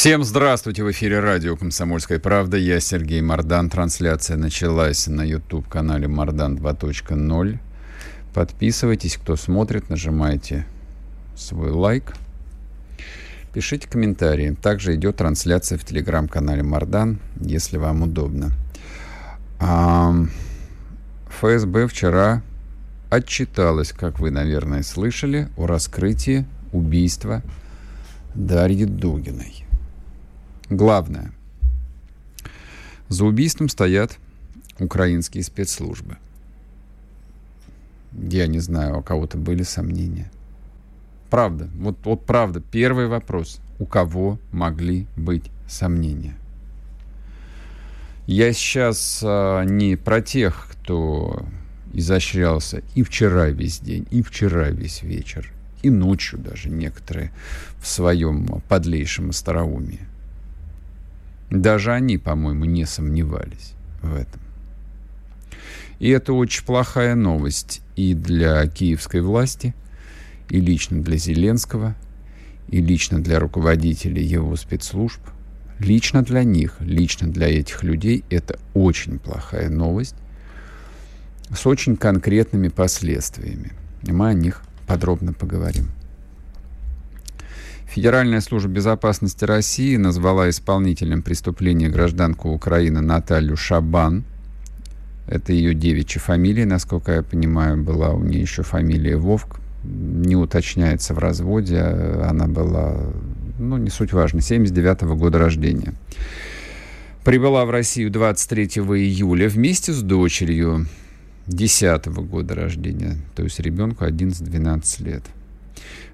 Всем здравствуйте! В эфире радио «Комсомольская правда». Я Сергей Мордан. Трансляция началась на YouTube-канале «Мордан 2.0». Подписывайтесь, кто смотрит, нажимайте свой лайк. Пишите комментарии. Также идет трансляция в телеграм-канале «Мордан», если вам удобно. А, ФСБ вчера отчиталась, как вы, наверное, слышали, о раскрытии убийства Дарьи Дугиной. Главное. За убийством стоят украинские спецслужбы. Я не знаю, у кого-то были сомнения. Правда, вот, вот правда, первый вопрос. У кого могли быть сомнения? Я сейчас а, не про тех, кто изощрялся и вчера весь день, и вчера весь вечер, и ночью даже некоторые в своем подлейшем остроумии. Даже они, по-моему, не сомневались в этом. И это очень плохая новость и для киевской власти, и лично для Зеленского, и лично для руководителей его спецслужб. Лично для них, лично для этих людей это очень плохая новость с очень конкретными последствиями. Мы о них подробно поговорим. Федеральная служба безопасности России назвала исполнителем преступления гражданку Украины Наталью Шабан. Это ее девичья фамилия, насколько я понимаю, была у нее еще фамилия Вовк. Не уточняется в разводе. Она была, ну, не суть важно, 79 -го года рождения. Прибыла в Россию 23 июля вместе с дочерью 10 -го года рождения, то есть ребенку 11-12 лет.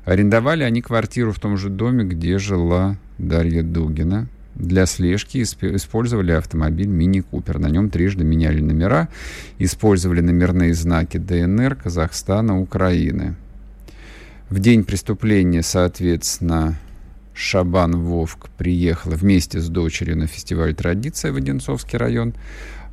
Арендовали они квартиру в том же доме, где жила Дарья Дугина. Для слежки использовали автомобиль Мини Купер. На нем трижды меняли номера, использовали номерные знаки ДНР, Казахстана, Украины. В день преступления, соответственно, Шабан Вовк приехала вместе с дочерью на фестиваль «Традиция» в Одинцовский район,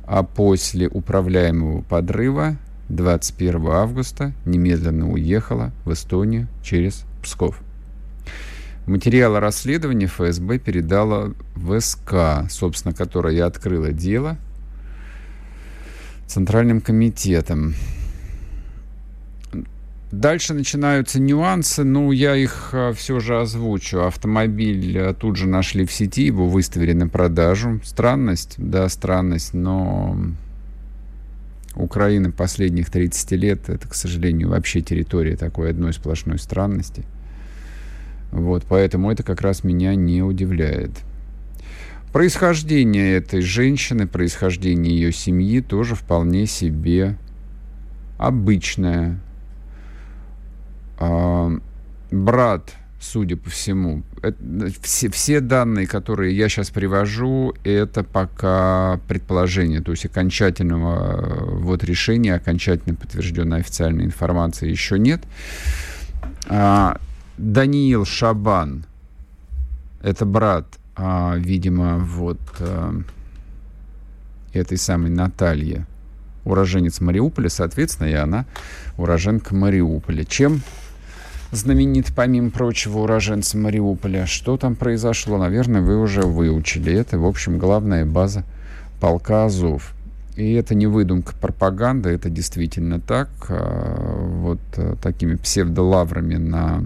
а после управляемого подрыва 21 августа немедленно уехала в Эстонию через Псков. Материалы расследования ФСБ передала в СК, собственно, которая открыла дело Центральным комитетом. Дальше начинаются нюансы, ну, я их а, все же озвучу. Автомобиль а, тут же нашли в сети, его выставили на продажу. Странность, да, странность, но Украины последних 30 лет, это, к сожалению, вообще территория такой одной сплошной странности. Вот, поэтому это как раз меня не удивляет. Происхождение этой женщины, происхождение ее семьи тоже вполне себе обычное. А, брат судя по всему. Это, все, все данные, которые я сейчас привожу, это пока предположение, то есть окончательного э, вот решения, окончательно подтвержденной официальной информации еще нет. А, Даниил Шабан, это брат, а, видимо, вот а, этой самой Натальи, уроженец Мариуполя, соответственно, и она уроженка Мариуполя. Чем знаменит, помимо прочего, уроженца Мариуполя. Что там произошло, наверное, вы уже выучили. Это, в общем, главная база полка Азов. И это не выдумка пропаганды, это действительно так. А, вот э, такими псевдолаврами на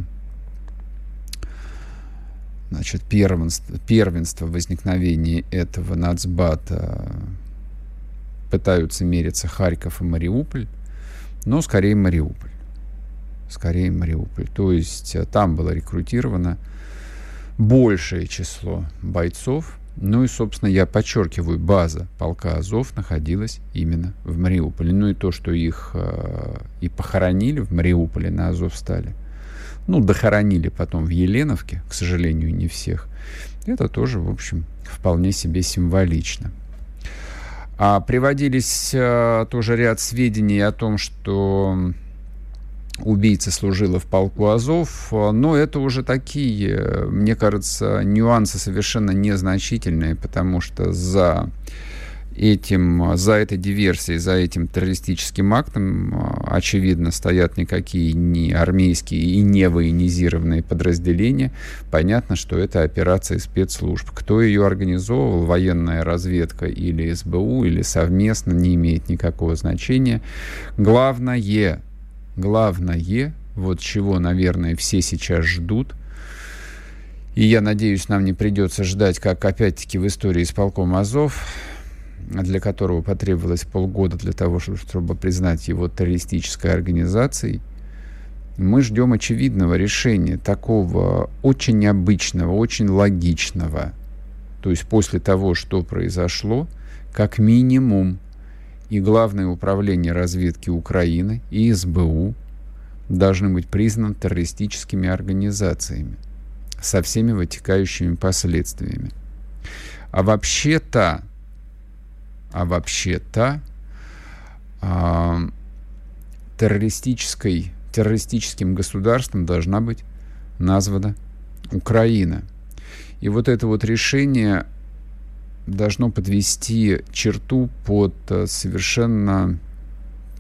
значит, первенство, первенство возникновения этого нацбата пытаются мериться Харьков и Мариуполь, но скорее Мариуполь скорее Мариуполь. То есть э, там было рекрутировано большее число бойцов. Ну и, собственно, я подчеркиваю, база полка Азов находилась именно в Мариуполе. Ну и то, что их э, и похоронили в Мариуполе на Азов стали. Ну, дохоронили потом в Еленовке, к сожалению, не всех. Это тоже, в общем, вполне себе символично. А приводились а, тоже ряд сведений о том, что убийца служила в полку Азов, но это уже такие, мне кажется, нюансы совершенно незначительные, потому что за этим, за этой диверсией, за этим террористическим актом, а, очевидно, стоят никакие не армейские и не военизированные подразделения. Понятно, что это операция спецслужб. Кто ее организовывал, военная разведка или СБУ, или совместно, не имеет никакого значения. Главное, главное, вот чего, наверное, все сейчас ждут, и я надеюсь, нам не придется ждать, как опять-таки в истории с полком Азов, для которого потребовалось полгода для того, чтобы признать его террористической организацией, мы ждем очевидного решения, такого очень необычного, очень логичного. То есть после того, что произошло, как минимум и Главное управление разведки Украины, и СБУ должны быть признаны террористическими организациями со всеми вытекающими последствиями. А вообще-то а вообще-то а, террористической, террористическим государством должна быть названа Украина. И вот это вот решение должно подвести черту под э, совершенно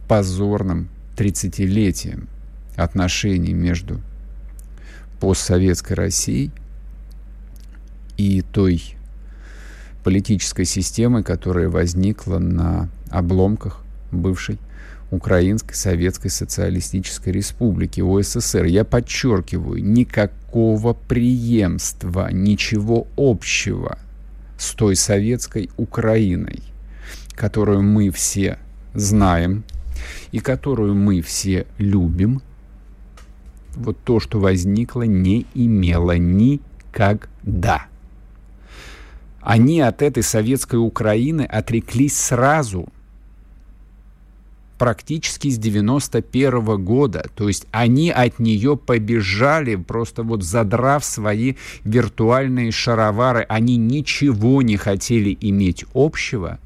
позорным 30-летием отношений между постсоветской Россией и той политической системы, которая возникла на обломках бывшей Украинской Советской Социалистической Республики, ОССР. Я подчеркиваю, никакого преемства, ничего общего с той советской Украиной, которую мы все знаем и которую мы все любим, вот то, что возникло, не имело никогда. Они от этой советской Украины отреклись сразу, практически с 91 -го года. То есть они от нее побежали, просто вот задрав свои виртуальные шаровары. Они ничего не хотели иметь общего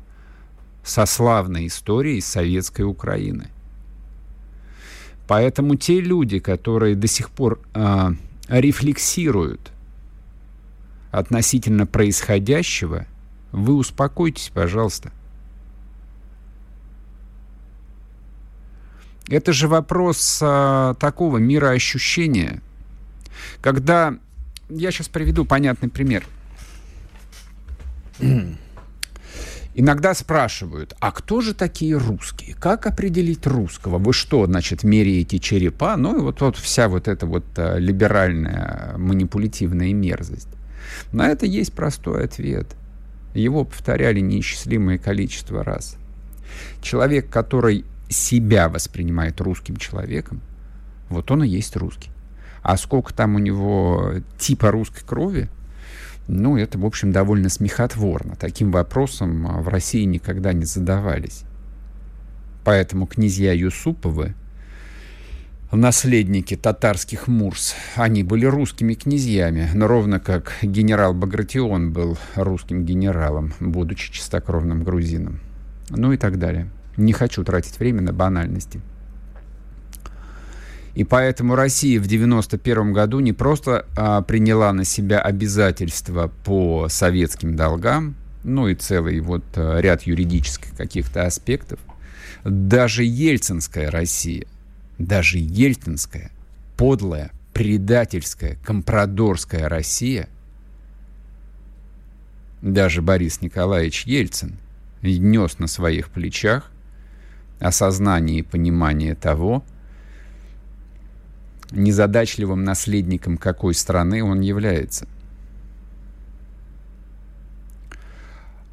со славной историей советской Украины. Поэтому те люди, которые до сих пор э, рефлексируют относительно происходящего, вы успокойтесь, пожалуйста. Это же вопрос а, такого мироощущения, когда... Я сейчас приведу понятный пример. Иногда спрашивают, а кто же такие русские? Как определить русского? Вы что, значит, меряете черепа? Ну и вот, вот вся вот эта вот а, либеральная манипулятивная мерзость. На это есть простой ответ. Его повторяли неисчислимое количество раз. Человек, который себя воспринимает русским человеком, вот он и есть русский. А сколько там у него типа русской крови, ну, это, в общем, довольно смехотворно. Таким вопросом в России никогда не задавались. Поэтому князья Юсуповы наследники татарских Мурс. Они были русскими князьями, но ровно как генерал Багратион был русским генералом, будучи чистокровным грузином. Ну и так далее. Не хочу тратить время на банальности. И поэтому Россия в 1991 году не просто а, приняла на себя обязательства по советским долгам, ну и целый вот а, ряд юридических каких-то аспектов, даже ельцинская Россия даже ельтинская, подлая, предательская, компрадорская Россия, даже Борис Николаевич Ельцин нес на своих плечах осознание и понимание того, незадачливым наследником какой страны он является.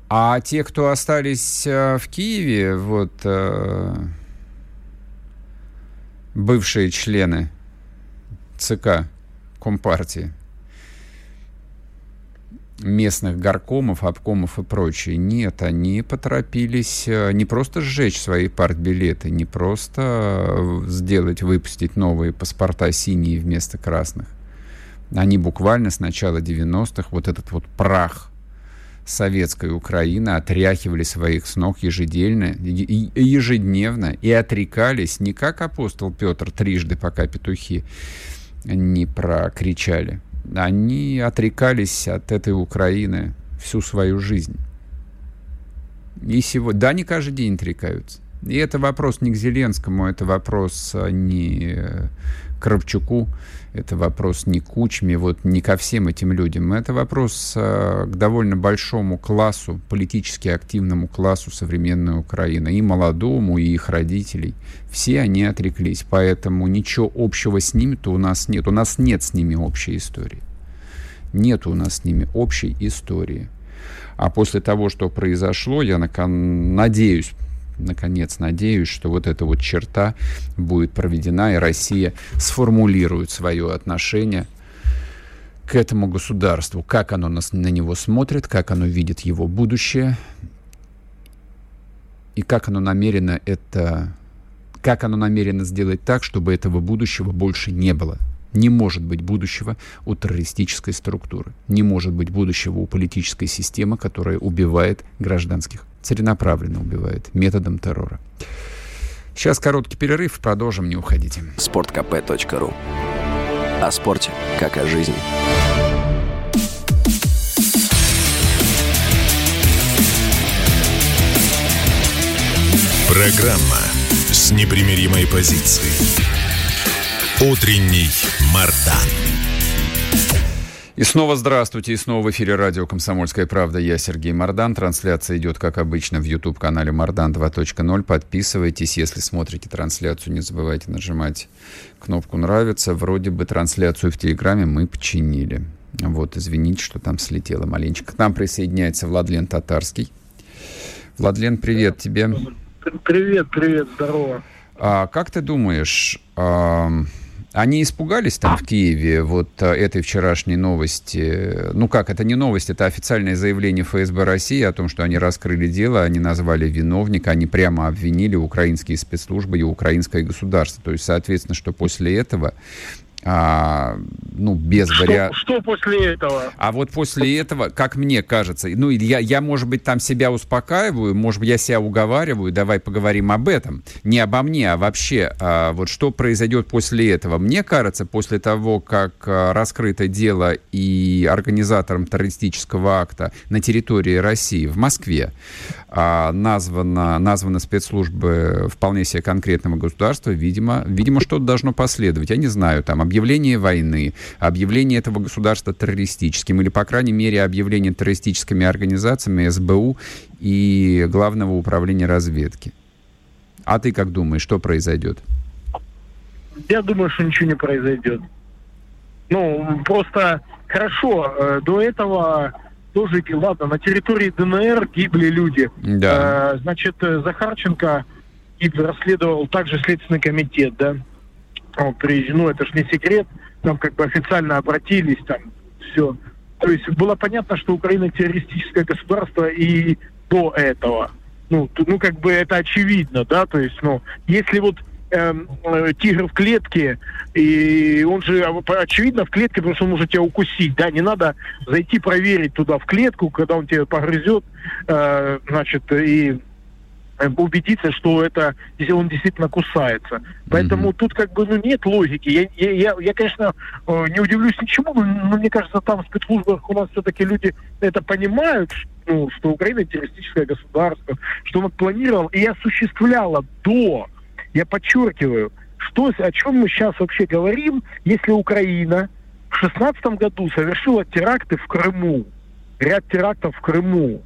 А те, кто остались э, в Киеве, вот э, бывшие члены ЦК Компартии, местных горкомов, обкомов и прочее. Нет, они поторопились э, не просто сжечь свои партбилеты, не просто э, сделать, выпустить новые паспорта синие вместо красных. Они буквально с начала 90-х вот этот вот прах советской Украины отряхивали своих с ног ежедельно, ежедневно и отрекались не как апостол Петр трижды, пока петухи не прокричали. Они отрекались от этой Украины всю свою жизнь. И сегодня, да, они каждый день отрекаются. И это вопрос не к Зеленскому, это вопрос а, не к Кравчуку, это вопрос не к Кучме, вот не ко всем этим людям. Это вопрос а, к довольно большому классу, политически активному классу современной Украины, и молодому, и их родителей. Все они отреклись, поэтому ничего общего с ними-то у нас нет. У нас нет с ними общей истории. Нет у нас с ними общей истории. А после того, что произошло, я надеюсь, наконец надеюсь, что вот эта вот черта будет проведена, и Россия сформулирует свое отношение к этому государству, как оно на, на него смотрит, как оно видит его будущее, и как оно намерено это, как оно намерено сделать так, чтобы этого будущего больше не было. Не может быть будущего у террористической структуры. Не может быть будущего у политической системы, которая убивает гражданских целенаправленно убивает методом террора. Сейчас короткий перерыв, продолжим, не уходите. sportkp.ru О спорте, как о жизни. Программа с непримиримой позицией. Утренний Мардан. И снова здравствуйте, и снова в эфире радио «Комсомольская правда». Я Сергей Мордан. Трансляция идет, как обычно, в YouTube-канале «Мордан 2.0». Подписывайтесь. Если смотрите трансляцию, не забывайте нажимать кнопку «Нравится». Вроде бы трансляцию в Телеграме мы починили. Вот, извините, что там слетело маленечко. К нам присоединяется Владлен Татарский. Владлен, привет тебе. Привет, привет, здорово. А, как ты думаешь, а, они испугались там в Киеве вот э, этой вчерашней новости? Ну как, это не новость, это официальное заявление ФСБ России о том, что они раскрыли дело, они назвали виновника, они прямо обвинили украинские спецслужбы и украинское государство. То есть, соответственно, что после этого а, ну, без вариантов. Что, что после этого? А вот после этого, как мне кажется, ну, я, я, может быть, там себя успокаиваю, может быть, я себя уговариваю, давай поговорим об этом. Не обо мне, а вообще, а, вот что произойдет после этого. Мне кажется, после того, как а, раскрыто дело и организатором террористического акта на территории России, в Москве, а, названо, названы спецслужбы вполне себе конкретного государства, видимо, видимо что-то должно последовать. Я не знаю, там, объявление войны, объявление этого государства террористическим, или, по крайней мере, объявление террористическими организациями СБУ и Главного управления разведки. А ты как думаешь, что произойдет? Я думаю, что ничего не произойдет. Ну, просто хорошо, э, до этого тоже, ладно, на территории ДНР гибли люди. Да. Э, значит, э, Захарченко расследовал также Следственный комитет, да. Ну, это же не секрет, там как бы официально обратились, там все. То есть было понятно, что Украина террористическое государство и до этого. Ну, ну, как бы это очевидно, да, то есть, ну, если вот Эм, э, тигр в клетке, и он же очевидно в клетке, потому что он может тебя укусить, да, не надо зайти проверить туда в клетку, когда он тебя погрызет, э, значит, и убедиться, что это он действительно кусается. Поэтому mm-hmm. тут как бы ну, нет логики. Я, я, я, я, конечно, э, не удивлюсь ничему, но, но мне кажется, там в спецслужбах у нас все-таки люди это понимают, ну, что Украина террористическое государство, что он планировал и осуществляла до я подчеркиваю, что, о чем мы сейчас вообще говорим, если Украина в 2016 году совершила теракты в Крыму, ряд терактов в Крыму,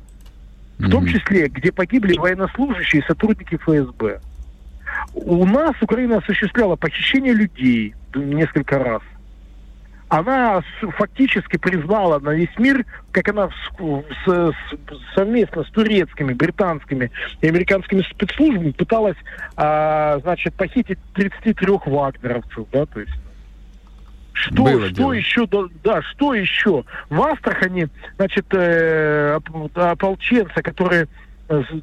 в том числе, где погибли военнослужащие и сотрудники ФСБ. У нас Украина осуществляла похищение людей несколько раз. Она фактически признала на весь мир, как она с, с, совместно с турецкими, британскими и американскими спецслужбами пыталась, а, значит, похитить 33 вагнеровцев, да, то есть что, Было что дело. еще, да, что еще? В Астрахани, значит, э, ополченцы, которые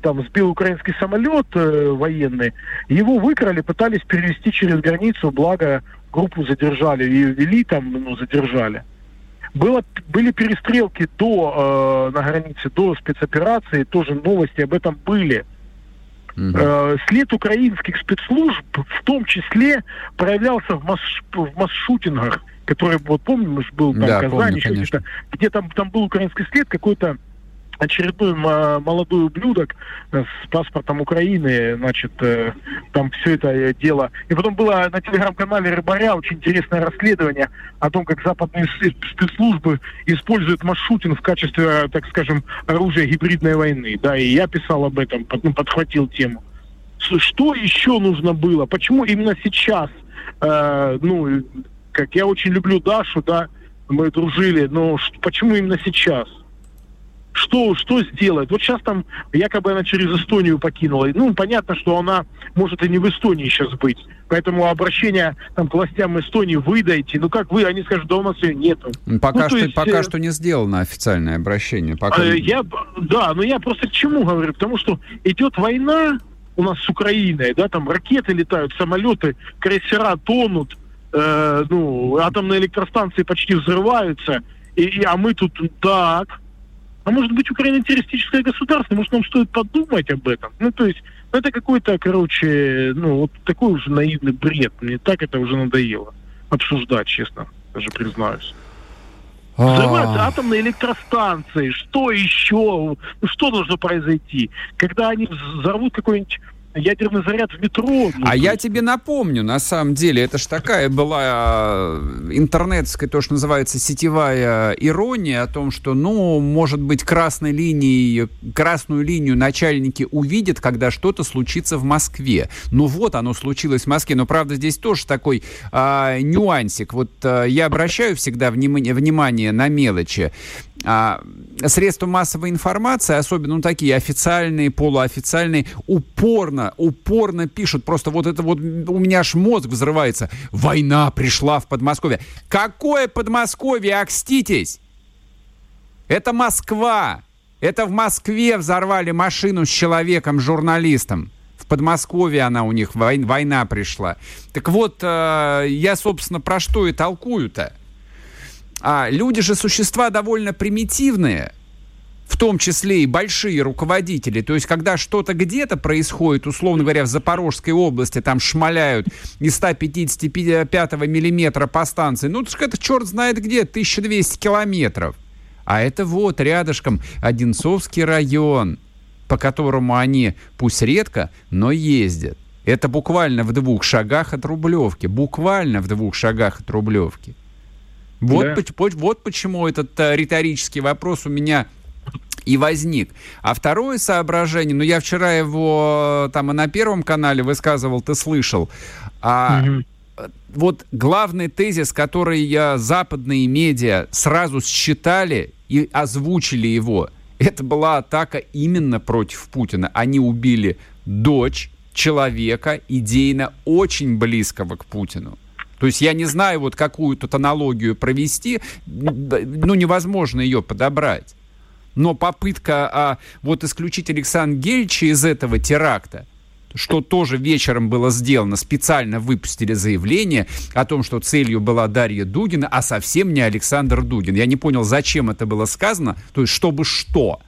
там сбил украинский самолет э, военный, его выкрали, пытались перевести через границу, благо группу задержали, ее вели там, ну, задержали. Было, были перестрелки до, э, на границе, до спецоперации, тоже новости об этом были. Угу. Э, след украинских спецслужб в том числе проявлялся в, масс, в масс-шутингах, которые, вот помнишь, был там да, Казань, помню, еще где там, там был украинский след какой-то очередной молодой ублюдок э, с паспортом Украины, значит, э, там все это дело. И потом было на телеграм-канале Рыбаря очень интересное расследование о том, как западные спецслужбы используют маршрутинг в качестве, так скажем, оружия гибридной войны. Да, и я писал об этом, ну, подхватил тему. Что еще нужно было? Почему именно сейчас? Э, ну, как я очень люблю Дашу, да, мы дружили, но почему именно сейчас? Что, что сделает? Вот сейчас там якобы она через Эстонию покинула. Ну, понятно, что она может и не в Эстонии сейчас быть. Поэтому обращение там, к властям Эстонии выдайте. Ну как вы? Они скажут, да у нас ее нету. Пока, ну, что, есть, пока э... что не сделано официальное обращение. Пока... Э, я, да, но я просто к чему говорю? Потому что идет война у нас с Украиной, да, там ракеты летают, самолеты, крейсера тонут, э, ну, атомные электростанции почти взрываются, и, и, а мы тут так, а может быть, Украина террористическое государство? Может, нам стоит подумать об этом? Ну, то есть, ну, это какой-то, короче, ну, вот такой уже наивный бред. Мне так это уже надоело обсуждать, честно, даже признаюсь. А. Взрываются атомные электростанции. Что еще? Ну, что должно произойти? Когда они взорвут какой-нибудь ядерный заряд в метро. Ну, а я тебе напомню, на самом деле, это ж такая была э, интернетская, то, что называется, сетевая ирония о том, что, ну, может быть, красной линией, красную линию начальники увидят, когда что-то случится в Москве. Ну вот, оно случилось в Москве, но, правда, здесь тоже такой а, нюансик. Вот а, я обращаю всегда внимание, внимание на мелочи а, средства массовой информации, особенно ну, такие официальные, полуофициальные, упорно, упорно пишут. Просто вот это вот у меня аж мозг взрывается. Война пришла в Подмосковье. Какое Подмосковье, окститесь? Это Москва. Это в Москве взорвали машину с человеком, журналистом. В Подмосковье она у них, война пришла. Так вот, э, я, собственно, про что и толкую-то. А люди же существа довольно примитивные, в том числе и большие руководители. То есть, когда что-то где-то происходит, условно говоря, в Запорожской области, там шмаляют из 155 миллиметра по станции, ну, это черт знает где, 1200 километров. А это вот рядышком Одинцовский район, по которому они, пусть редко, но ездят. Это буквально в двух шагах от Рублевки. Буквально в двух шагах от Рублевки. Вот, да. по, вот почему этот а, риторический вопрос у меня и возник. А второе соображение, ну я вчера его там и на Первом канале высказывал, ты слышал. А, угу. Вот главный тезис, который я, западные медиа сразу считали и озвучили его, это была атака именно против Путина. Они убили дочь человека, идейно очень близкого к Путину. То есть я не знаю, вот какую тут аналогию провести, ну, невозможно ее подобрать. Но попытка а, вот исключить Александра Гельча из этого теракта, что тоже вечером было сделано, специально выпустили заявление о том, что целью была Дарья Дугина, а совсем не Александр Дугин. Я не понял, зачем это было сказано, то есть чтобы что?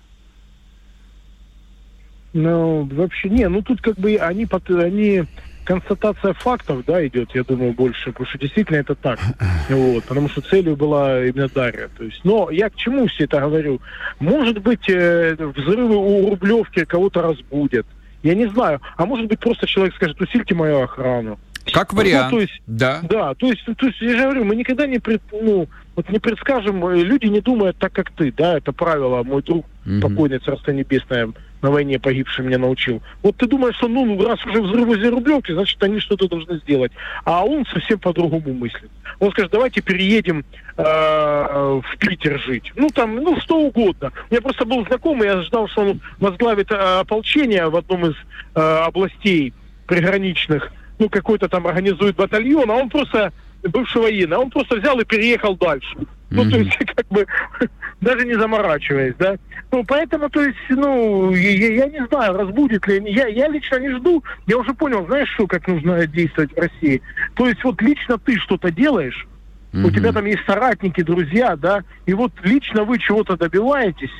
Ну, вообще, не, ну тут как бы они, они констатация фактов, да, идет, я думаю, больше, потому что действительно это так. Вот, потому что целью была именно Дарья. То есть, но я к чему все это говорю? Может быть, э, взрывы у Рублевки кого-то разбудят. Я не знаю. А может быть, просто человек скажет, усильте мою охрану. Как вариант. Ну, то есть, да. Да, то есть, то есть, я же говорю, мы никогда не, пред, ну, вот не предскажем, э, люди не думают так, как ты, да, это правило, мой друг, mm-hmm. покойный Царство Небесное, на войне погибший меня научил. Вот ты думаешь, что ну раз уже взрыв возле Рублевки, значит они что-то должны сделать. А он совсем по-другому мыслит. Он скажет, давайте переедем э, в Питер жить. Ну там, ну что угодно. У меня просто был знакомый, я ждал, что он возглавит э, ополчение в одном из э, областей приграничных. Ну какой-то там организует батальон, а он просто бывший военный, а он просто взял и переехал дальше. Ну, то есть, как бы, даже не заморачиваясь, да. Ну, поэтому, то есть, ну, я, я не знаю, разбудит ли... Я, я лично не жду. Я уже понял, знаешь, что, как нужно действовать в России. То есть, вот лично ты что-то делаешь, у тебя там есть соратники, друзья, да, и вот лично вы чего-то добиваетесь,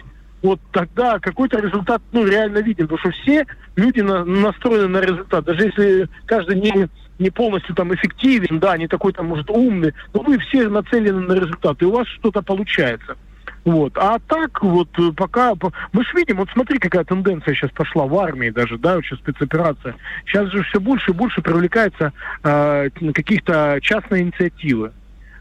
вот тогда какой-то результат, ну, реально виден. Потому что все люди на, настроены на результат. Даже если каждый не, не полностью там эффективен, да, не такой там, может, умный, но вы все нацелены на результат, и у вас что-то получается. Вот. А так вот пока... Мы же видим, вот смотри, какая тенденция сейчас пошла в армии даже, да, вот сейчас спецоперация. Сейчас же все больше и больше привлекается э, каких-то частные инициативы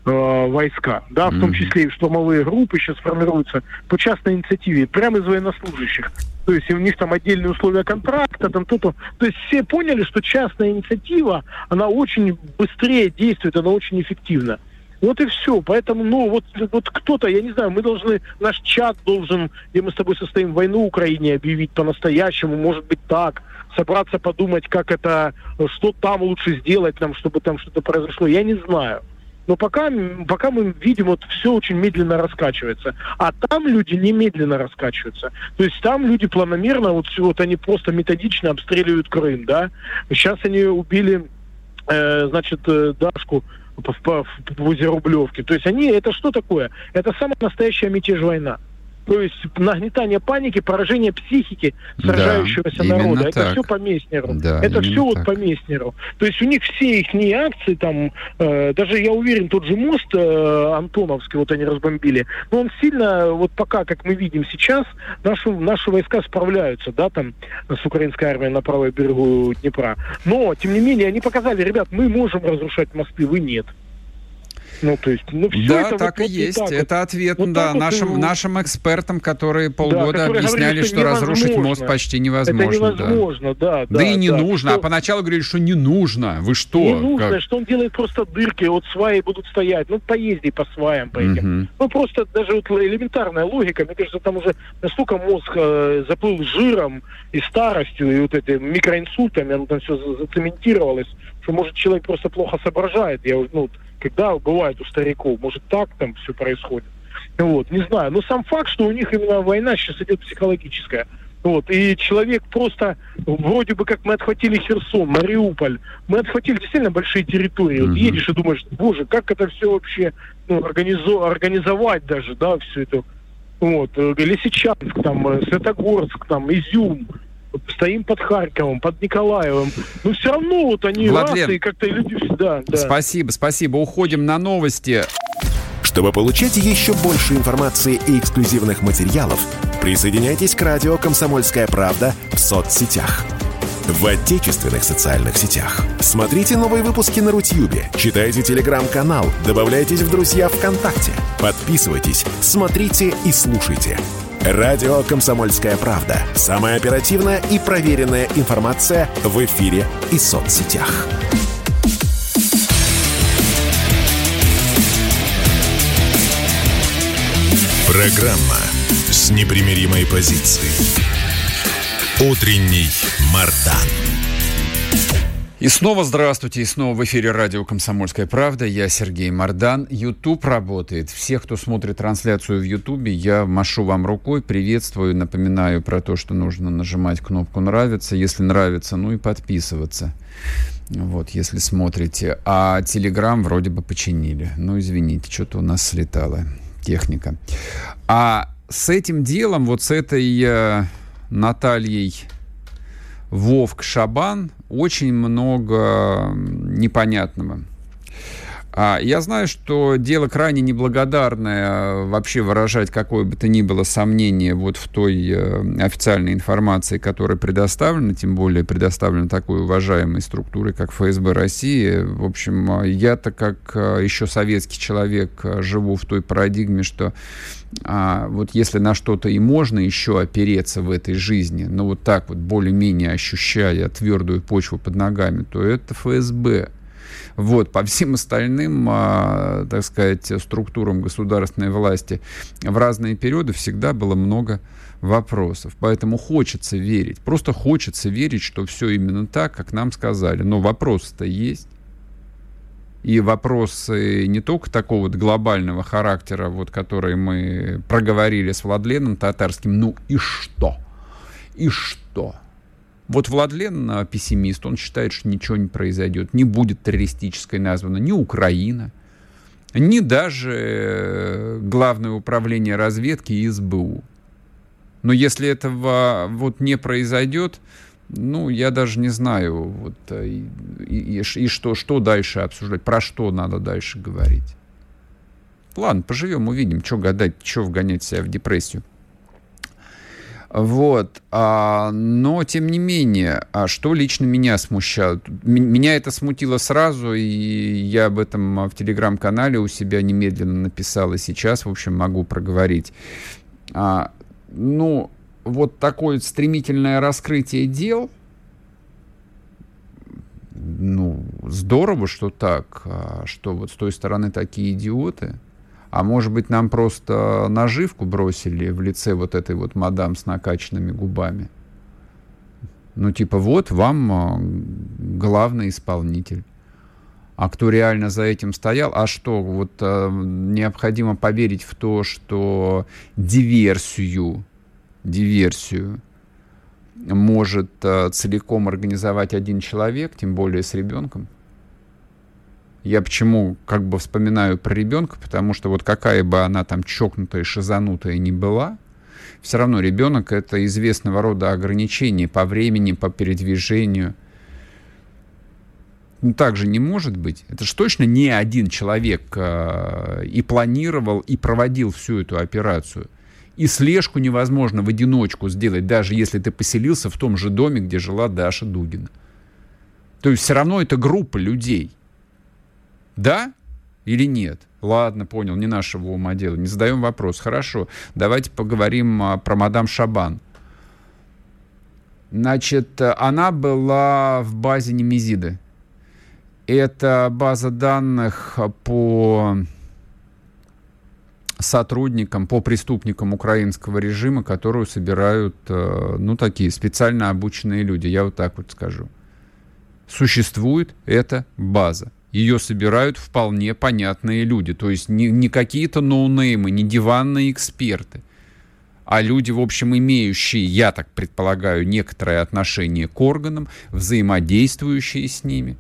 э, войска, да, в том числе и штурмовые группы сейчас формируются по частной инициативе, прямо из военнослужащих. То есть у них там отдельные условия контракта, там то-то. То есть все поняли, что частная инициатива, она очень быстрее действует, она очень эффективна. Вот и все. Поэтому, ну, вот, вот кто-то, я не знаю, мы должны, наш чат должен, где мы с тобой состоим, войну Украине объявить по-настоящему, может быть так, собраться подумать, как это, что там лучше сделать нам, чтобы там что-то произошло. Я не знаю. Но пока, пока мы видим, вот все очень медленно раскачивается. А там люди немедленно раскачиваются. То есть там люди планомерно, вот, вот они просто методично обстреливают Крым, да. Сейчас они убили, э, значит, э, Дашку в, в, в озере Рублевки. То есть они, это что такое? Это самая настоящая мятеж война. То есть нагнетание паники, поражение психики сражающегося да, народа. Это так. все по Месснеру. Да, это все так. вот по Месснеру. То есть у них все их акции, там, э, даже я уверен, тот же мост э, Антоновский, вот они разбомбили, но он сильно, вот пока, как мы видим сейчас, наши, наши войска справляются, да, там, с украинской армией на правой берегу Днепра. Но, тем не менее, они показали, ребят, мы можем разрушать мосты, вы нет. Ну, то есть, ну, все да, это так вот, и есть. Так это вот. ответ, вот да, нашим, вот, нашим экспертам, которые полгода да, которые объясняли, говорили, что, что разрушить мост почти невозможно. Это невозможно, да. Да, да, и не да, нужно. А что... А поначалу говорили, что не нужно. Вы что? Не нужно, как? что он делает просто дырки, вот сваи будут стоять. Ну, поезди по сваям по этим. Угу. Ну, просто даже вот элементарная логика, мне кажется, там уже настолько мозг э, заплыл жиром и старостью, и вот этими микроинсультами, оно там все зацементировалось, что, может, человек просто плохо соображает. Я, ну, когда бывает у стариков, может так там все происходит. Вот, не знаю. Но сам факт, что у них именно война сейчас идет психологическая. Вот, и человек просто, вроде бы как мы отхватили Херсон, Мариуполь, мы отхватили действительно большие территории. Mm-hmm. Вот едешь и думаешь, боже, как это все вообще ну, организо- организовать даже, да, все это. Вот, э, Лисичанск, там, э, Светогорск, там, Изюм, стоим под Харьковом, под Николаевым. Но все равно вот они Владлен, раз, и как-то люди всегда. Да. Спасибо, спасибо. Уходим на новости. Чтобы получать еще больше информации и эксклюзивных материалов, присоединяйтесь к радио «Комсомольская правда» в соцсетях. В отечественных социальных сетях. Смотрите новые выпуски на Рутьюбе, читайте телеграм-канал, добавляйтесь в друзья ВКонтакте, подписывайтесь, смотрите и слушайте – Радио «Комсомольская правда». Самая оперативная и проверенная информация в эфире и соцсетях. Программа с непримиримой позицией. Утренний Мардан. И снова здравствуйте, и снова в эфире радио «Комсомольская правда». Я Сергей Мордан. YouTube работает. Всех, кто смотрит трансляцию в YouTube, я машу вам рукой, приветствую, напоминаю про то, что нужно нажимать кнопку «Нравится». Если нравится, ну и подписываться. Вот, если смотрите. А Telegram вроде бы починили. Ну, извините, что-то у нас слетала техника. А с этим делом, вот с этой э, Натальей Вовк Шабан очень много непонятного. А я знаю, что дело крайне неблагодарное а, вообще выражать какое бы то ни было сомнение вот в той э, официальной информации, которая предоставлена, тем более предоставлена такой уважаемой структурой, как ФСБ России. В общем, а, я-то как а, еще советский человек живу в той парадигме, что а, вот если на что-то и можно еще опереться в этой жизни, но вот так вот более-менее ощущая твердую почву под ногами, то это ФСБ. Вот, по всем остальным, а, так сказать, структурам государственной власти в разные периоды всегда было много вопросов. Поэтому хочется верить, просто хочется верить, что все именно так, как нам сказали. Но вопрос-то есть. и вопросы не только такого вот глобального характера, вот, которые мы проговорили с Владленом Татарским, ну и что? И что? Вот Владлен а, пессимист, он считает, что ничего не произойдет, не будет террористической названа ни Украина, ни даже э, Главное управление разведки и СБУ. Но если этого вот не произойдет, ну, я даже не знаю, вот, э, и, и, и что, что дальше обсуждать, про что надо дальше говорить. Ладно, поживем, увидим, что гадать, что вгонять себя в депрессию. Вот. А, но, тем не менее, а что лично меня смущает? Меня это смутило сразу, и я об этом в телеграм-канале у себя немедленно написал, и сейчас, в общем, могу проговорить. А, ну, вот такое стремительное раскрытие дел, ну, здорово, что так, а что вот с той стороны такие идиоты. А может быть, нам просто наживку бросили в лице вот этой вот мадам с накачанными губами. Ну, типа, вот вам а, главный исполнитель. А кто реально за этим стоял? А что, вот э, необходимо поверить в то, что диверсию диверсию может э, целиком организовать один человек, тем более с ребенком. Я почему как бы вспоминаю про ребенка, потому что вот какая бы она там чокнутая, шизанутая ни была, все равно ребенок это известного рода ограничение по времени, по передвижению. Ну, так же не может быть. Это же точно не один человек э, и планировал, и проводил всю эту операцию – и слежку невозможно в одиночку сделать, даже если ты поселился в том же доме, где жила Даша Дугина. То есть все равно это группа людей. Да или нет? Ладно, понял, не нашего ума дело. Не задаем вопрос. Хорошо, давайте поговорим а, про мадам Шабан. Значит, она была в базе Немезиды. Это база данных по сотрудникам, по преступникам украинского режима, которую собирают, э, ну, такие специально обученные люди, я вот так вот скажу. Существует эта база. Ее собирают вполне понятные люди, то есть не, не какие-то ноунеймы, не диванные эксперты, а люди, в общем, имеющие, я так предполагаю, некоторое отношение к органам, взаимодействующие с ними.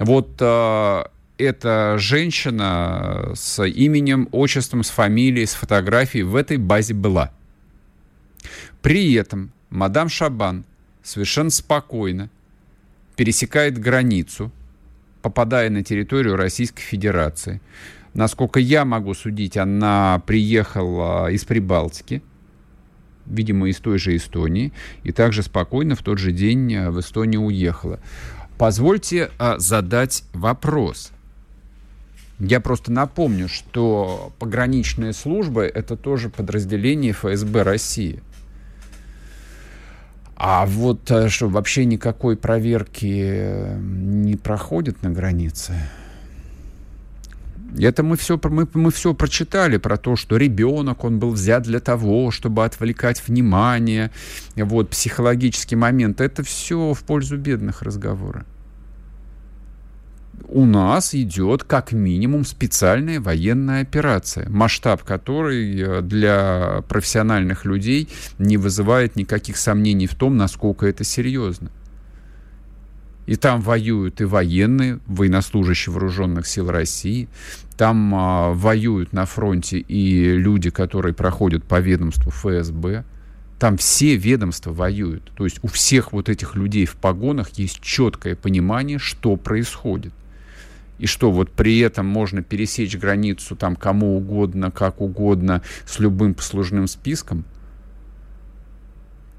Вот э, эта женщина с именем, отчеством, с фамилией, с фотографией в этой базе была. При этом мадам Шабан совершенно спокойно пересекает границу, попадая на территорию Российской Федерации. Насколько я могу судить, она приехала из Прибалтики, видимо, из той же Эстонии, и также спокойно в тот же день в Эстонию уехала. Позвольте а, задать вопрос. Я просто напомню, что пограничные службы — это тоже подразделение ФСБ России. А вот э, что, вообще никакой проверки э, не проходит на границе? Это мы все, мы, мы все прочитали про то, что ребенок, он был взят для того, чтобы отвлекать внимание, вот, психологический момент. Это все в пользу бедных разговора у нас идет как минимум специальная военная операция, масштаб которой э, для профессиональных людей не вызывает никаких сомнений в том, насколько это серьезно. И там воюют и военные, военнослужащие вооруженных сил России, там а, воюют на фронте и люди, которые проходят по ведомству ФСБ. Там все ведомства воюют. То есть у всех вот этих людей в погонах есть четкое понимание, что происходит и что вот при этом можно пересечь границу там кому угодно, как угодно, с любым послужным списком.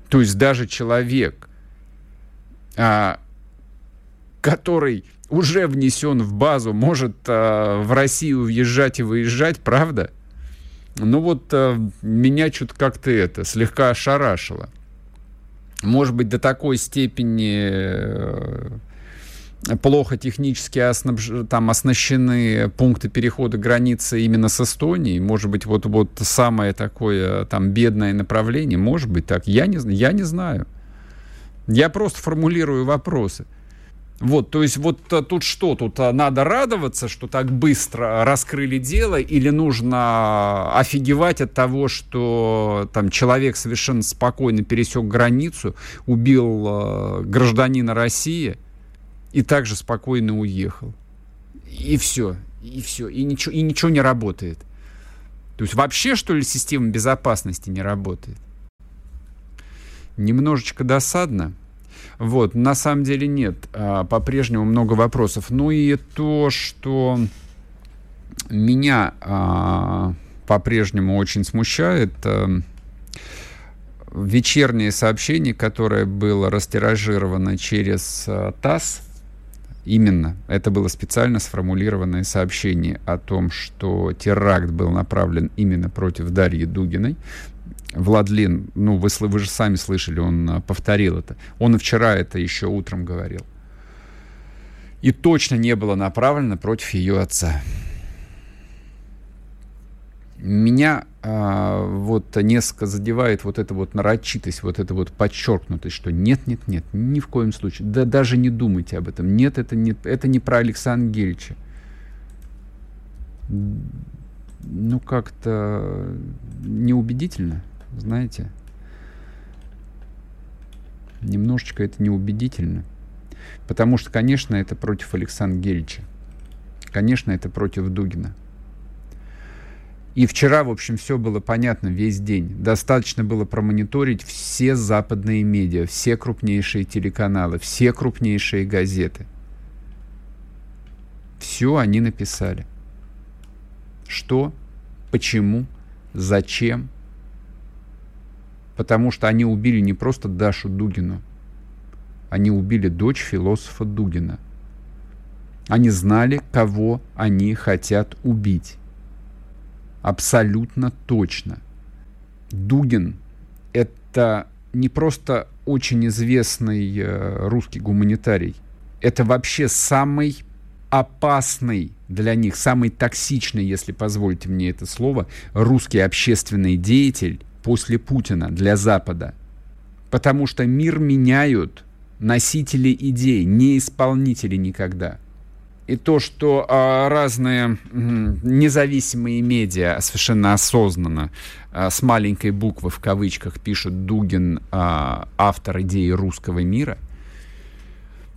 То есть даже человек, а, который уже внесен в базу, может а, в Россию въезжать и выезжать, правда? Ну вот а, меня что-то как-то это слегка ошарашило. Может быть, до такой степени э, плохо технически оснабж... там оснащены пункты перехода границы именно с Эстонией, может быть, вот, вот самое такое там бедное направление, может быть так, я не, я не знаю. Я просто формулирую вопросы. Вот, то есть вот э, тут что? Тут э, надо радоваться, что так быстро раскрыли дело, или нужно офигевать от того, что там человек совершенно спокойно пересек границу, убил э, гражданина России и также спокойно уехал. И все, и все, и ничего, и ничего не работает. То есть вообще, что ли, система безопасности не работает? Немножечко досадно. Вот, на самом деле нет. А, по-прежнему много вопросов. Ну и то, что меня а, по-прежнему очень смущает, а, вечернее сообщение, которое было растиражировано через а, ТАСС, Именно. Это было специально сформулированное сообщение о том, что теракт был направлен именно против Дарьи Дугиной. Владлен, ну, вы, вы же сами слышали, он а, повторил это. Он и вчера это еще утром говорил. И точно не было направлено против ее отца. Меня а, вот несколько задевает вот эта вот нарочитость, вот эта вот подчеркнутость, что нет, нет, нет, ни в коем случае, да даже не думайте об этом. Нет, это не, это не про Александра Гельча. Ну, как-то неубедительно знаете, немножечко это неубедительно. Потому что, конечно, это против Александра Гельча. Конечно, это против Дугина. И вчера, в общем, все было понятно весь день. Достаточно было промониторить все западные медиа, все крупнейшие телеканалы, все крупнейшие газеты. Все они написали. Что, почему, зачем, потому что они убили не просто Дашу Дугину, они убили дочь философа Дугина. Они знали, кого они хотят убить. Абсолютно точно. Дугин — это не просто очень известный э, русский гуманитарий. Это вообще самый опасный для них, самый токсичный, если позволите мне это слово, русский общественный деятель, после Путина для Запада. Потому что мир меняют носители идей, не исполнители никогда. И то, что а, разные независимые медиа совершенно осознанно а, с маленькой буквы в кавычках пишут Дугин а, автор идеи русского мира,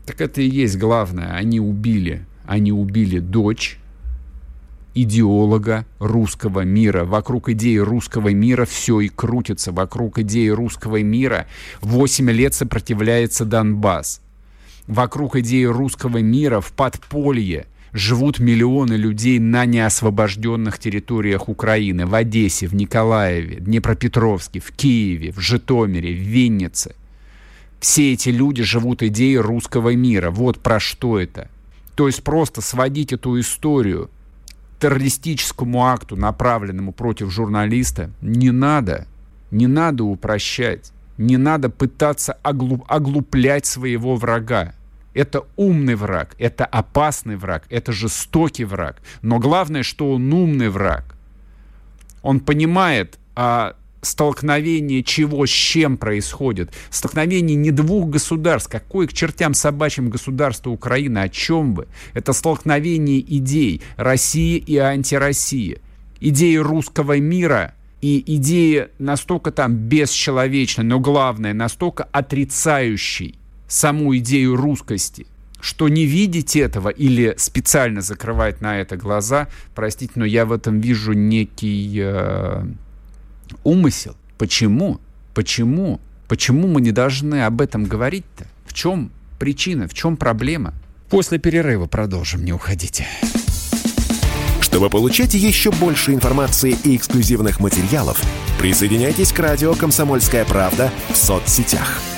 так это и есть главное. Они убили, они убили дочь идеолога русского мира. Вокруг идеи русского мира все и крутится. Вокруг идеи русского мира 8 лет сопротивляется Донбасс. Вокруг идеи русского мира в подполье живут миллионы людей на неосвобожденных территориях Украины. В Одессе, в Николаеве, Днепропетровске, в Киеве, в Житомире, в Виннице. Все эти люди живут идеей русского мира. Вот про что это. То есть просто сводить эту историю террористическому акту, направленному против журналиста, не надо, не надо упрощать, не надо пытаться оглуп, оглуплять своего врага. Это умный враг, это опасный враг, это жестокий враг. Но главное, что он умный враг. Он понимает, а, столкновение чего с чем происходит. Столкновение не двух государств. Какое к чертям собачьим государство Украины? О чем вы? Это столкновение идей России и антироссии. Идеи русского мира и идеи настолько там бесчеловечной, но главное, настолько отрицающей саму идею русскости, что не видеть этого или специально закрывать на это глаза, простите, но я в этом вижу некий... Э, умысел. Почему? Почему? Почему мы не должны об этом говорить-то? В чем причина, в чем проблема? После перерыва продолжим, не уходите. Чтобы получать еще больше информации и эксклюзивных материалов, присоединяйтесь к радио «Комсомольская правда» в соцсетях –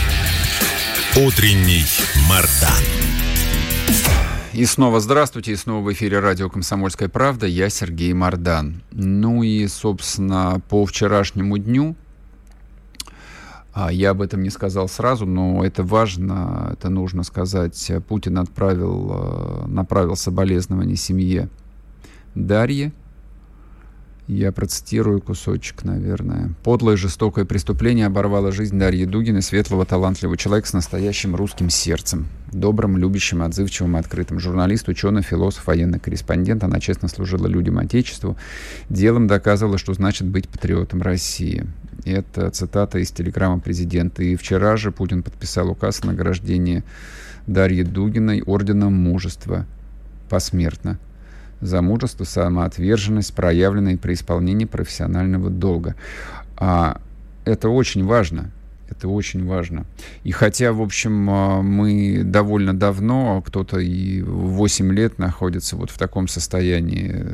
Утренний Мардан. И снова здравствуйте, и снова в эфире радио «Комсомольская правда». Я Сергей Мордан. Ну и, собственно, по вчерашнему дню, а, я об этом не сказал сразу, но это важно, это нужно сказать. Путин отправил, э, направил соболезнования семье Дарьи, я процитирую кусочек, наверное. «Подлое жестокое преступление оборвало жизнь Дарьи Дугиной, светлого, талантливого человека с настоящим русским сердцем. Добрым, любящим, отзывчивым, открытым. Журналист, ученый, философ, военный корреспондент. Она честно служила людям Отечеству. Делом доказывала, что значит быть патриотом России». Это цитата из телеграммы президента. И вчера же Путин подписал указ о награждении Дарьи Дугиной орденом мужества посмертно за мужество, самоотверженность, проявленные при исполнении профессионального долга. А это очень важно. Это очень важно. И хотя, в общем, а, мы довольно давно, кто-то и 8 лет находится вот в таком состоянии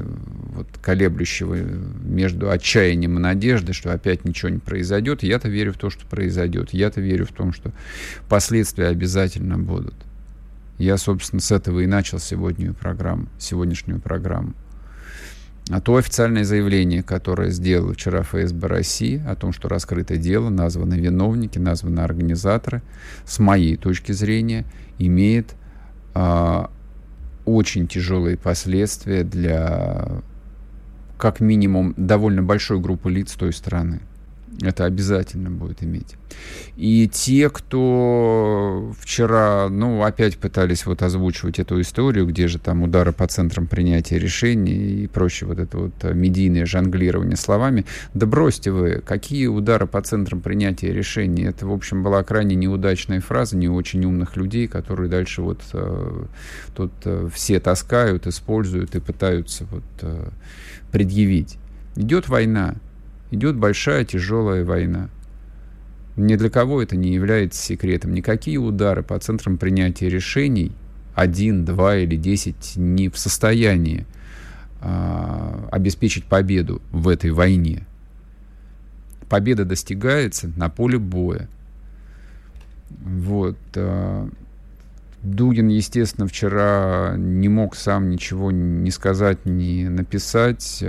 вот, колеблющего между отчаянием и надеждой, что опять ничего не произойдет, я-то верю в то, что произойдет. Я-то верю в том, что последствия обязательно будут. Я, собственно, с этого и начал сегодняшнюю программу, сегодняшнюю программу. А то официальное заявление, которое сделал вчера ФСБ России о том, что раскрыто дело, названы виновники, названы организаторы, с моей точки зрения, имеет а, очень тяжелые последствия для, как минимум, довольно большой группы лиц той страны. Это обязательно будет иметь. И те, кто вчера, ну, опять пытались вот озвучивать эту историю, где же там удары по центрам принятия решений и прочее, вот это вот медийное жонглирование словами, да бросьте вы, какие удары по центрам принятия решений? Это, в общем, была крайне неудачная фраза не очень умных людей, которые дальше вот э, тут э, все таскают, используют и пытаются вот э, предъявить. Идет война, идет большая тяжелая война. Ни для кого это не является секретом. Никакие удары по центрам принятия решений, один, два или десять, не в состоянии а, обеспечить победу в этой войне. Победа достигается на поле боя. Вот. А, Дугин, естественно, вчера не мог сам ничего не сказать, не написать.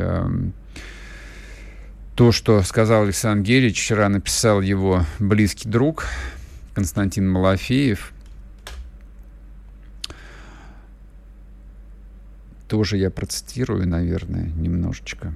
То, что сказал Александр Герич, вчера написал его близкий друг Константин Малафеев. Тоже я процитирую, наверное, немножечко.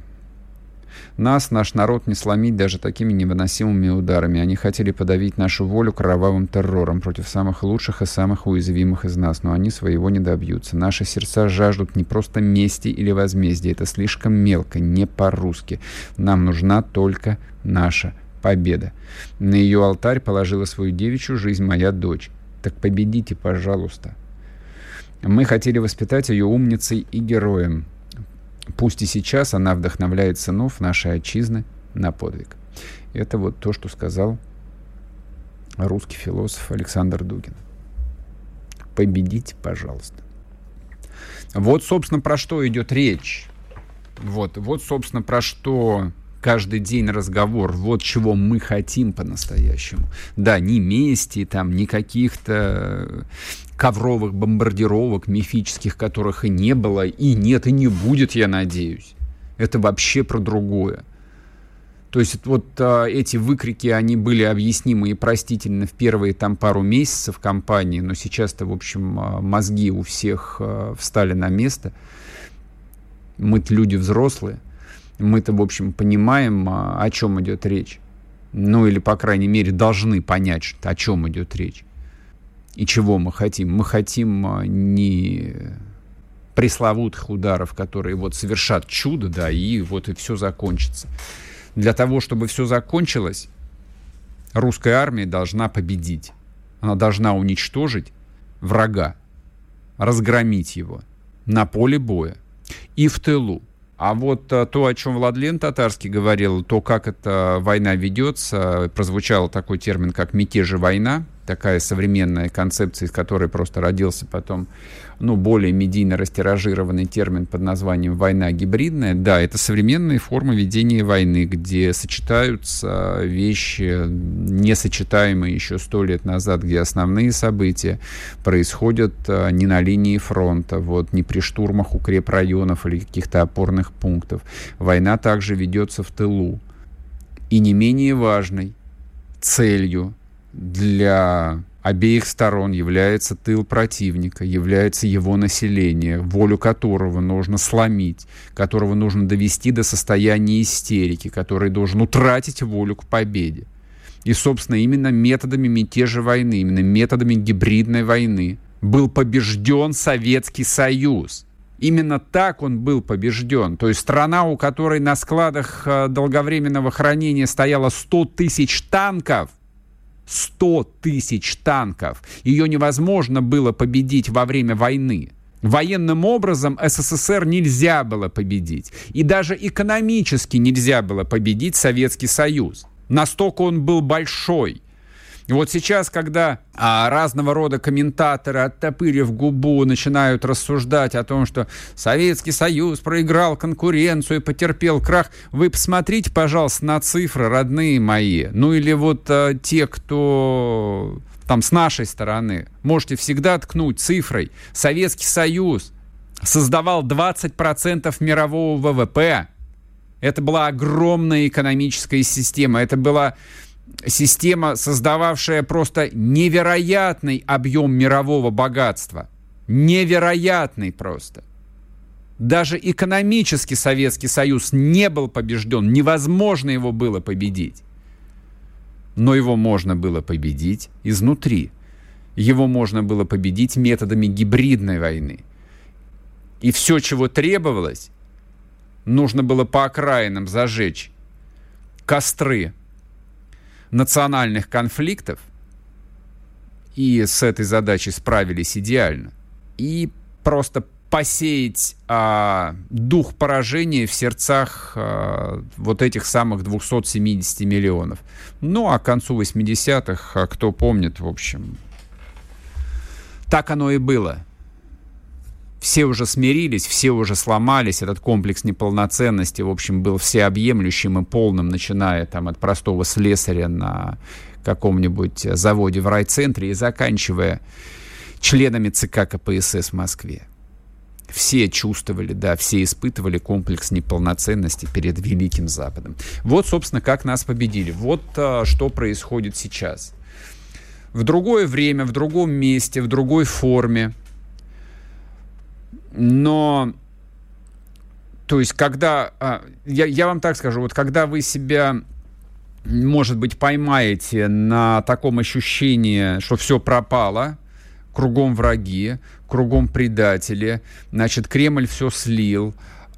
Нас, наш народ, не сломить даже такими невыносимыми ударами. Они хотели подавить нашу волю кровавым террором против самых лучших и самых уязвимых из нас, но они своего не добьются. Наши сердца жаждут не просто мести или возмездия. Это слишком мелко, не по-русски. Нам нужна только наша победа. На ее алтарь положила свою девичью жизнь моя дочь. Так победите, пожалуйста. Мы хотели воспитать ее умницей и героем. Пусть и сейчас она вдохновляет сынов нашей отчизны на подвиг. Это вот то, что сказал русский философ Александр Дугин. Победите, пожалуйста. Вот, собственно, про что идет речь. Вот, вот, собственно, про что каждый день разговор, вот чего мы хотим по-настоящему. Да, ни мести, там, ни каких-то ковровых бомбардировок мифических, которых и не было, и нет, и не будет, я надеюсь. Это вообще про другое. То есть вот а, эти выкрики, они были объяснимы и простительны в первые там пару месяцев кампании, но сейчас-то, в общем, а, мозги у всех а, встали на место. Мы-то люди взрослые, мы-то, в общем, понимаем, а, о чем идет речь. Ну или, по крайней мере, должны понять, о чем идет речь. И чего мы хотим? Мы хотим а, не пресловутых ударов, которые вот совершат чудо, да, и вот и все закончится. Для того, чтобы все закончилось, русская армия должна победить. Она должна уничтожить врага, разгромить его на поле боя и в тылу. А вот а, то, о чем Владлен Татарский говорил, то, как эта война ведется, прозвучал такой термин, как «мятежи война», такая современная концепция, из которой просто родился потом, ну, более медийно растиражированный термин под названием «война гибридная». Да, это современные формы ведения войны, где сочетаются вещи, несочетаемые еще сто лет назад, где основные события происходят а, не на линии фронта, вот, не при штурмах укрепрайонов или каких-то опорных пунктов. Война также ведется в тылу. И не менее важной целью для обеих сторон является тыл противника, является его население, волю которого нужно сломить, которого нужно довести до состояния истерики, который должен утратить волю к победе. И, собственно, именно методами мятежа войны, именно методами гибридной войны был побежден Советский Союз. Именно так он был побежден. То есть страна, у которой на складах э, долговременного хранения стояло 100 тысяч танков – 100 тысяч танков. Ее невозможно было победить во время войны. Военным образом СССР нельзя было победить. И даже экономически нельзя было победить Советский Союз. Настолько он был большой. Вот сейчас, когда а, разного рода комментаторы, оттопырив губу, начинают рассуждать о том, что Советский Союз проиграл конкуренцию и потерпел крах, вы посмотрите, пожалуйста, на цифры, родные мои. Ну или вот а, те, кто там с нашей стороны, можете всегда ткнуть цифрой. Советский Союз создавал 20% мирового ВВП. Это была огромная экономическая система. Это была система, создававшая просто невероятный объем мирового богатства. Невероятный просто. Даже экономически Советский Союз не был побежден, невозможно его было победить. Но его можно было победить изнутри. Его можно было победить методами гибридной войны. И все, чего требовалось, нужно было по окраинам зажечь костры национальных конфликтов, и с этой задачей справились идеально, и просто посеять а, дух поражения в сердцах а, вот этих самых 270 миллионов. Ну, а к концу 80-х, а, кто помнит, в общем, так оно и было все уже смирились, все уже сломались, этот комплекс неполноценности, в общем, был всеобъемлющим и полным, начиная там от простого слесаря на каком-нибудь заводе в райцентре и заканчивая членами ЦК КПСС в Москве. Все чувствовали, да, все испытывали комплекс неполноценности перед Великим Западом. Вот, собственно, как нас победили. Вот а, что происходит сейчас. В другое время, в другом месте, в другой форме – но, то есть, когда, а, я, я вам так скажу, вот когда вы себя может быть, поймаете на таком ощущении, что все пропало, кругом враги, кругом предатели, значит, Кремль все слил,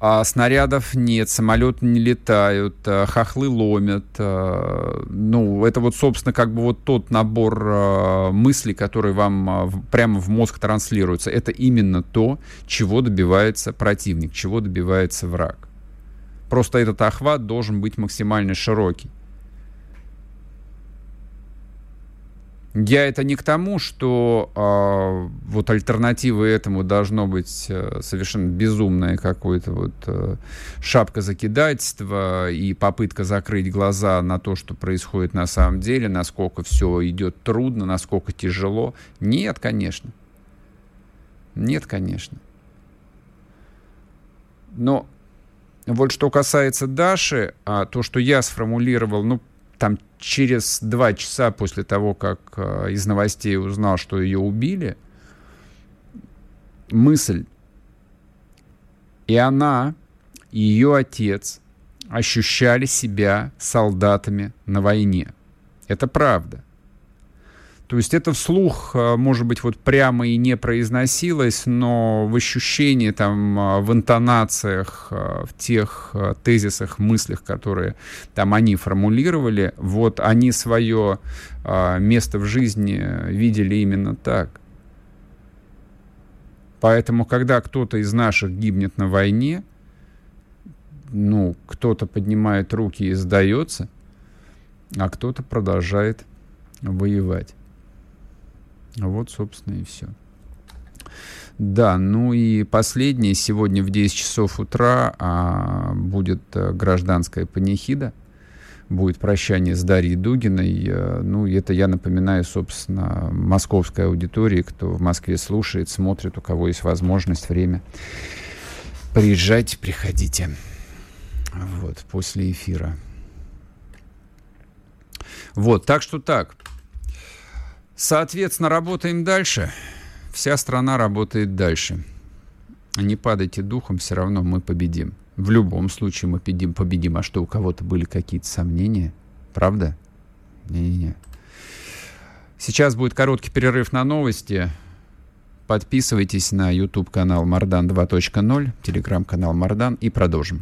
а снарядов нет, самолеты не летают, а, хохлы ломят. А, ну, это вот, собственно, как бы вот тот набор а, мыслей, который вам прямо в мозг транслируется. Это именно то, чего добивается противник, чего добивается враг. Просто этот охват должен быть максимально широкий. Я это не к тому, что э, вот альтернативой этому должно быть э, совершенно безумное какое-то вот э, шапка закидательства и попытка закрыть глаза на то, что происходит на самом деле, насколько все идет трудно, насколько тяжело. Нет, конечно. Нет, конечно. Но вот что касается Даши, а то, что я сформулировал, ну, там через два часа после того, как э, из новостей узнал, что ее убили, мысль, и она, и ее отец ощущали себя солдатами на войне. Это правда. То есть это вслух, э, может быть, вот прямо и не произносилось, но в ощущении, там, э, в интонациях, э, в тех тезисах, мыслях, которые там они формулировали, вот они свое место в жизни видели именно так. Поэтому, когда кто-то из наших гибнет на войне, ну, кто-то поднимает руки и сдается, а кто-то продолжает воевать. Вот, собственно, и все. Да, ну и последнее. Сегодня в 10 часов утра а, будет а, гражданская панихида. Будет прощание с Дарьей Дугиной. А, ну, это я напоминаю, собственно, московской аудитории, кто в Москве слушает, смотрит, у кого есть возможность, время. Приезжайте, приходите. Вот, после эфира. Вот, так что так. Соответственно, работаем дальше. Вся страна работает дальше. Не падайте духом, все равно мы победим. В любом случае мы победим, победим. А что, у кого-то были какие-то сомнения? Правда? Не-не-не. Сейчас будет короткий перерыв на новости. Подписывайтесь на YouTube-канал Мардан 2.0, телеграм-канал Мардан и продолжим.